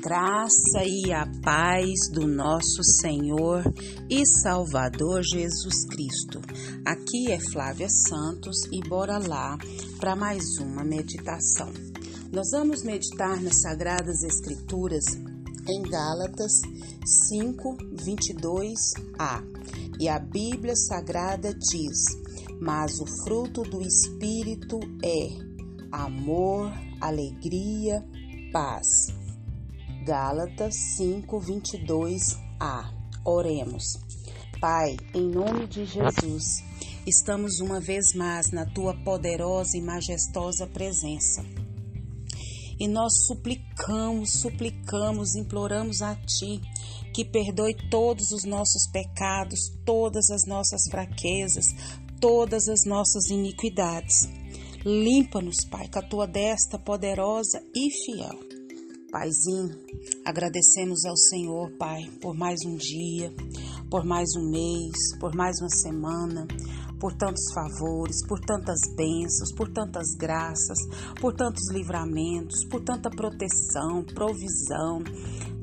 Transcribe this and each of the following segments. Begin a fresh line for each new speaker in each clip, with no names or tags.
graça e a paz do nosso Senhor e Salvador Jesus Cristo. Aqui é Flávia Santos e bora lá para mais uma meditação. Nós vamos meditar nas Sagradas Escrituras em Gálatas 5, 22a. E a Bíblia Sagrada diz: Mas o fruto do Espírito é amor, alegria, paz Gálatas 5, 22a. Oremos. Pai, em nome de Jesus, estamos uma vez mais na tua poderosa e majestosa presença. E nós suplicamos, suplicamos, imploramos a Ti que perdoe todos os nossos pecados, todas as nossas fraquezas, todas as nossas iniquidades. Limpa-nos, Pai, com a tua desta poderosa e fiel. Paizinho, agradecemos ao Senhor, Pai, por mais um dia, por mais um mês, por mais uma semana, por tantos favores, por tantas bênçãos, por tantas graças, por tantos livramentos, por tanta proteção, provisão,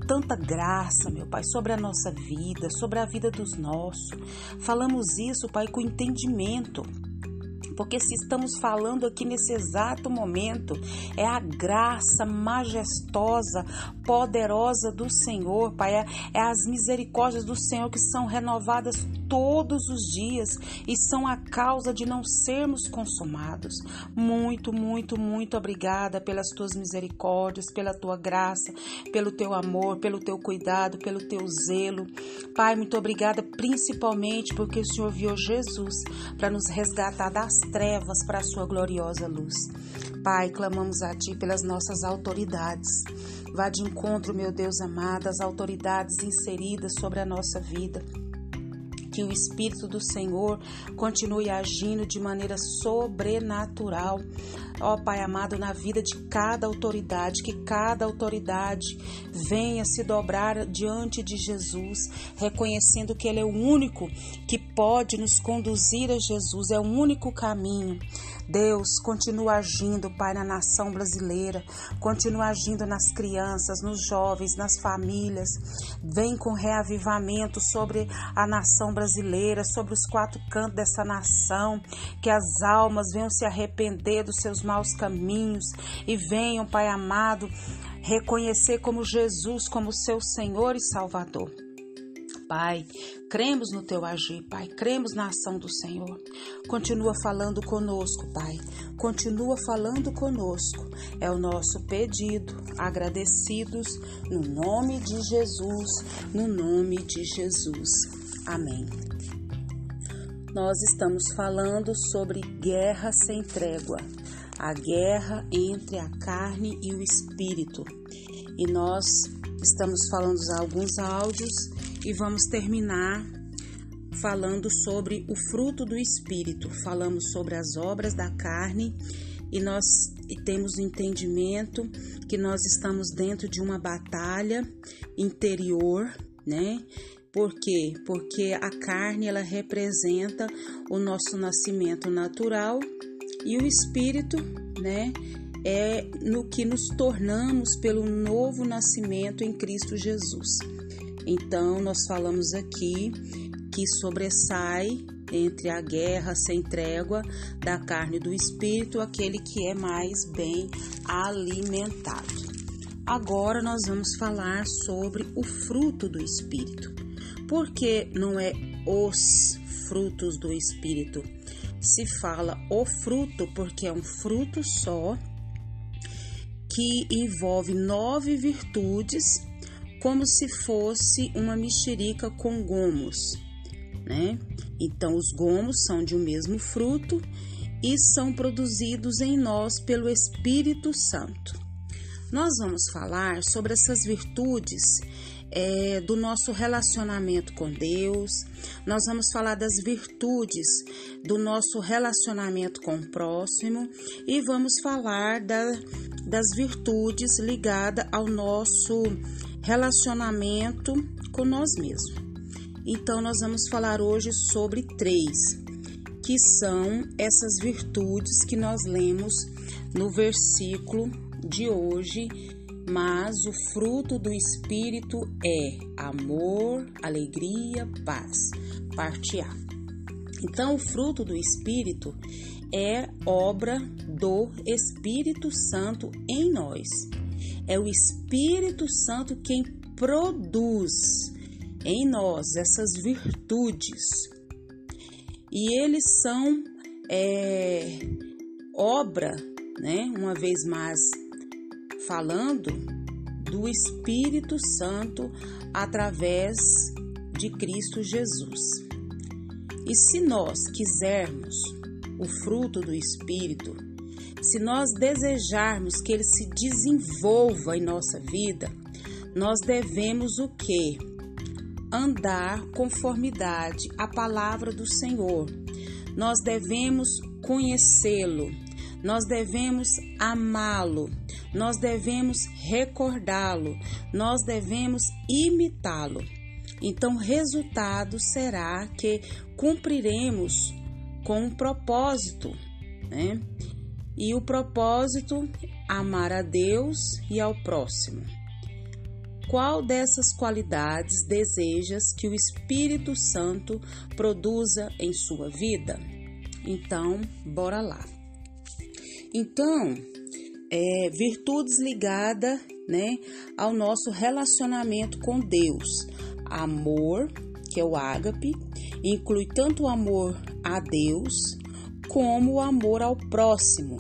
tanta graça, meu Pai, sobre a nossa vida, sobre a vida dos nossos. Falamos isso, Pai, com entendimento porque se estamos falando aqui nesse exato momento, é a graça majestosa, poderosa do Senhor, Pai, é, é as misericórdias do Senhor que são renovadas todos os dias e são a causa de não sermos consumados. Muito, muito, muito obrigada pelas tuas misericórdias, pela tua graça, pelo teu amor, pelo teu cuidado, pelo teu zelo. Pai, muito obrigada principalmente porque o Senhor viu Jesus para nos resgatar das trevas para a sua gloriosa luz. Pai, clamamos a Ti pelas nossas autoridades. Vá de encontro, meu Deus amado, às autoridades inseridas sobre a nossa vida que o Espírito do Senhor continue agindo de maneira sobrenatural. Ó Pai amado, na vida de cada autoridade, que cada autoridade venha se dobrar diante de Jesus, reconhecendo que Ele é o único que pode nos conduzir a Jesus, é o único caminho. Deus, continua agindo, Pai, na nação brasileira, continua agindo nas crianças, nos jovens, nas famílias. Vem com reavivamento sobre a nação brasileira, sobre os quatro cantos dessa nação, que as almas venham se arrepender dos seus maus caminhos e venham, Pai amado, reconhecer como Jesus como seu Senhor e Salvador. Pai. Cremos no teu agir, Pai. Cremos na ação do Senhor. Continua falando conosco, Pai. Continua falando conosco. É o nosso pedido. Agradecidos no nome de Jesus. No nome de Jesus. Amém. Nós estamos falando sobre guerra sem trégua. A guerra entre a carne e o espírito. E nós estamos falando alguns áudios e vamos terminar falando sobre o fruto do Espírito. Falamos sobre as obras da carne e nós temos o entendimento que nós estamos dentro de uma batalha interior, né? Por quê? Porque a carne ela representa o nosso nascimento natural e o espírito, né? É no que nos tornamos pelo novo nascimento em Cristo Jesus. Então, nós falamos aqui que sobressai entre a guerra sem trégua da carne e do espírito aquele que é mais bem alimentado. Agora nós vamos falar sobre o fruto do espírito. Porque não é os frutos do espírito? Se fala o fruto porque é um fruto só que envolve nove virtudes como se fosse uma mexerica com gomos, né? Então, os gomos são de um mesmo fruto e são produzidos em nós pelo Espírito Santo. Nós vamos falar sobre essas virtudes é, do nosso relacionamento com Deus, nós vamos falar das virtudes do nosso relacionamento com o próximo e vamos falar da, das virtudes ligadas ao nosso relacionamento com nós mesmos. Então, nós vamos falar hoje sobre três, que são essas virtudes que nós lemos no versículo de hoje, mas o fruto do Espírito é amor, alegria, paz. Parte A. Então, o fruto do Espírito é obra do Espírito Santo em nós. É o Espírito Santo quem produz em nós essas virtudes. E eles são é, obra, né? Uma vez mais falando do Espírito Santo através de Cristo Jesus. E se nós quisermos o fruto do Espírito, se nós desejarmos que ele se desenvolva em nossa vida, nós devemos o que? Andar conformidade à palavra do Senhor. Nós devemos conhecê-lo, nós devemos amá-lo, nós devemos recordá-lo, nós devemos imitá-lo. Então, resultado será que cumpriremos com um propósito, né? E o propósito, amar a Deus e ao próximo. Qual dessas qualidades desejas que o Espírito Santo produza em sua vida? Então, bora lá. Então, é, virtudes ligadas né, ao nosso relacionamento com Deus. Amor, que é o ágape, inclui tanto o amor a Deus como o amor ao próximo,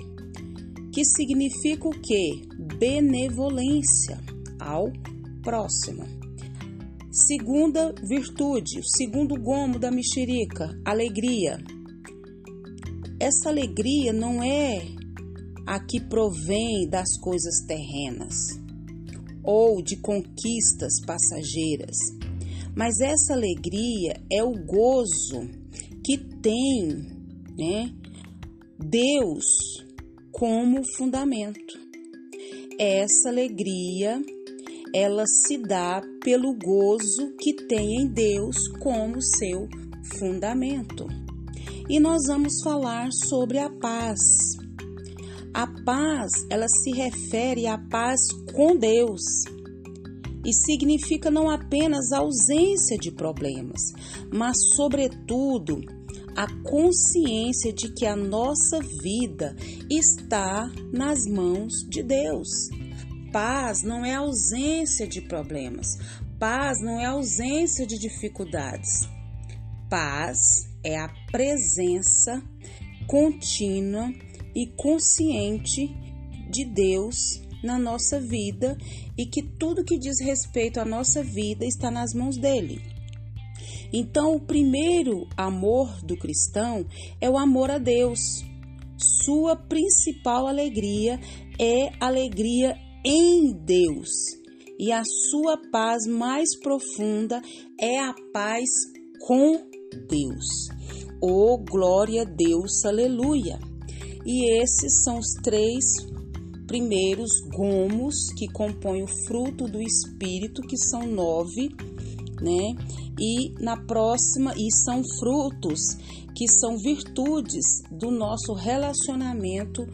que significa o quê? Benevolência ao próximo. Segunda virtude, o segundo gomo da mexerica, alegria. Essa alegria não é a que provém das coisas terrenas ou de conquistas passageiras, mas essa alegria é o gozo que tem, né, Deus como fundamento. Essa alegria ela se dá pelo gozo que tem em Deus como seu fundamento. E nós vamos falar sobre a paz. A paz, ela se refere à paz com Deus e significa não apenas a ausência de problemas, mas, sobretudo, a consciência de que a nossa vida está nas mãos de Deus. Paz não é ausência de problemas, paz não é ausência de dificuldades. Paz é a presença contínua e consciente de Deus na nossa vida e que tudo que diz respeito à nossa vida está nas mãos dele. Então, o primeiro amor do cristão é o amor a Deus. Sua principal alegria é alegria em Deus. E a sua paz mais profunda é a paz com Deus. Oh, glória a Deus, aleluia! E esses são os três primeiros gomos que compõem o fruto do Espírito, que são nove, né? E na próxima, e são frutos que são virtudes do nosso relacionamento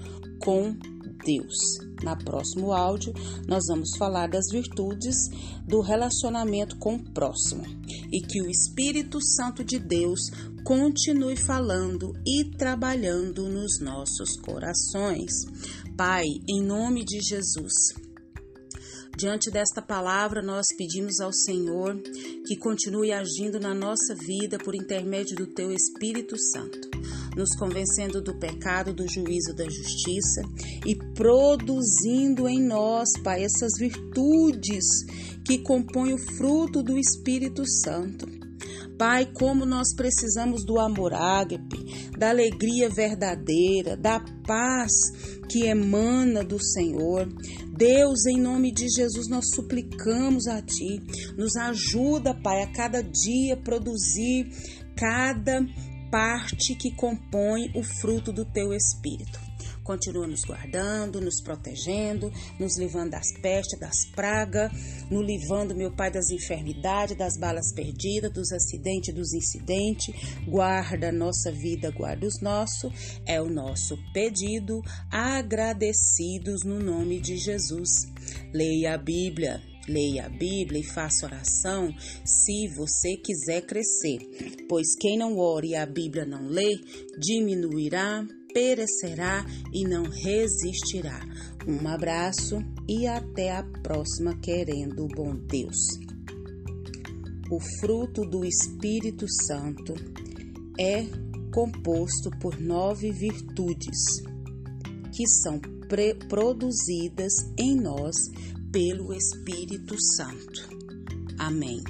com Deus. Na próximo áudio, nós vamos falar das virtudes do relacionamento com o próximo e que o Espírito Santo de Deus continue falando e trabalhando nos nossos corações. Pai, em nome de Jesus, Diante desta palavra, nós pedimos ao Senhor que continue agindo na nossa vida por intermédio do Teu Espírito Santo, nos convencendo do pecado, do juízo, da justiça e produzindo em nós, Pai, essas virtudes que compõem o fruto do Espírito Santo. Pai, como nós precisamos do amor ágape, da alegria verdadeira, da paz que emana do Senhor. Deus, em nome de Jesus, nós suplicamos a Ti, nos ajuda, Pai, a cada dia produzir cada parte que compõe o fruto do Teu Espírito. Continua nos guardando, nos protegendo, nos livrando das pestes, das pragas, nos livrando, meu Pai, das enfermidades, das balas perdidas, dos acidentes, dos incidentes. Guarda a nossa vida, guarda os nossos. É o nosso pedido, agradecidos no nome de Jesus. Leia a Bíblia. Leia a Bíblia e faça oração se você quiser crescer, pois quem não ore e a Bíblia não lê, diminuirá, perecerá e não resistirá. Um abraço e até a próxima, querendo o bom Deus. O fruto do Espírito Santo é composto por nove virtudes que são produzidas em nós pelo Espírito Santo. Amém.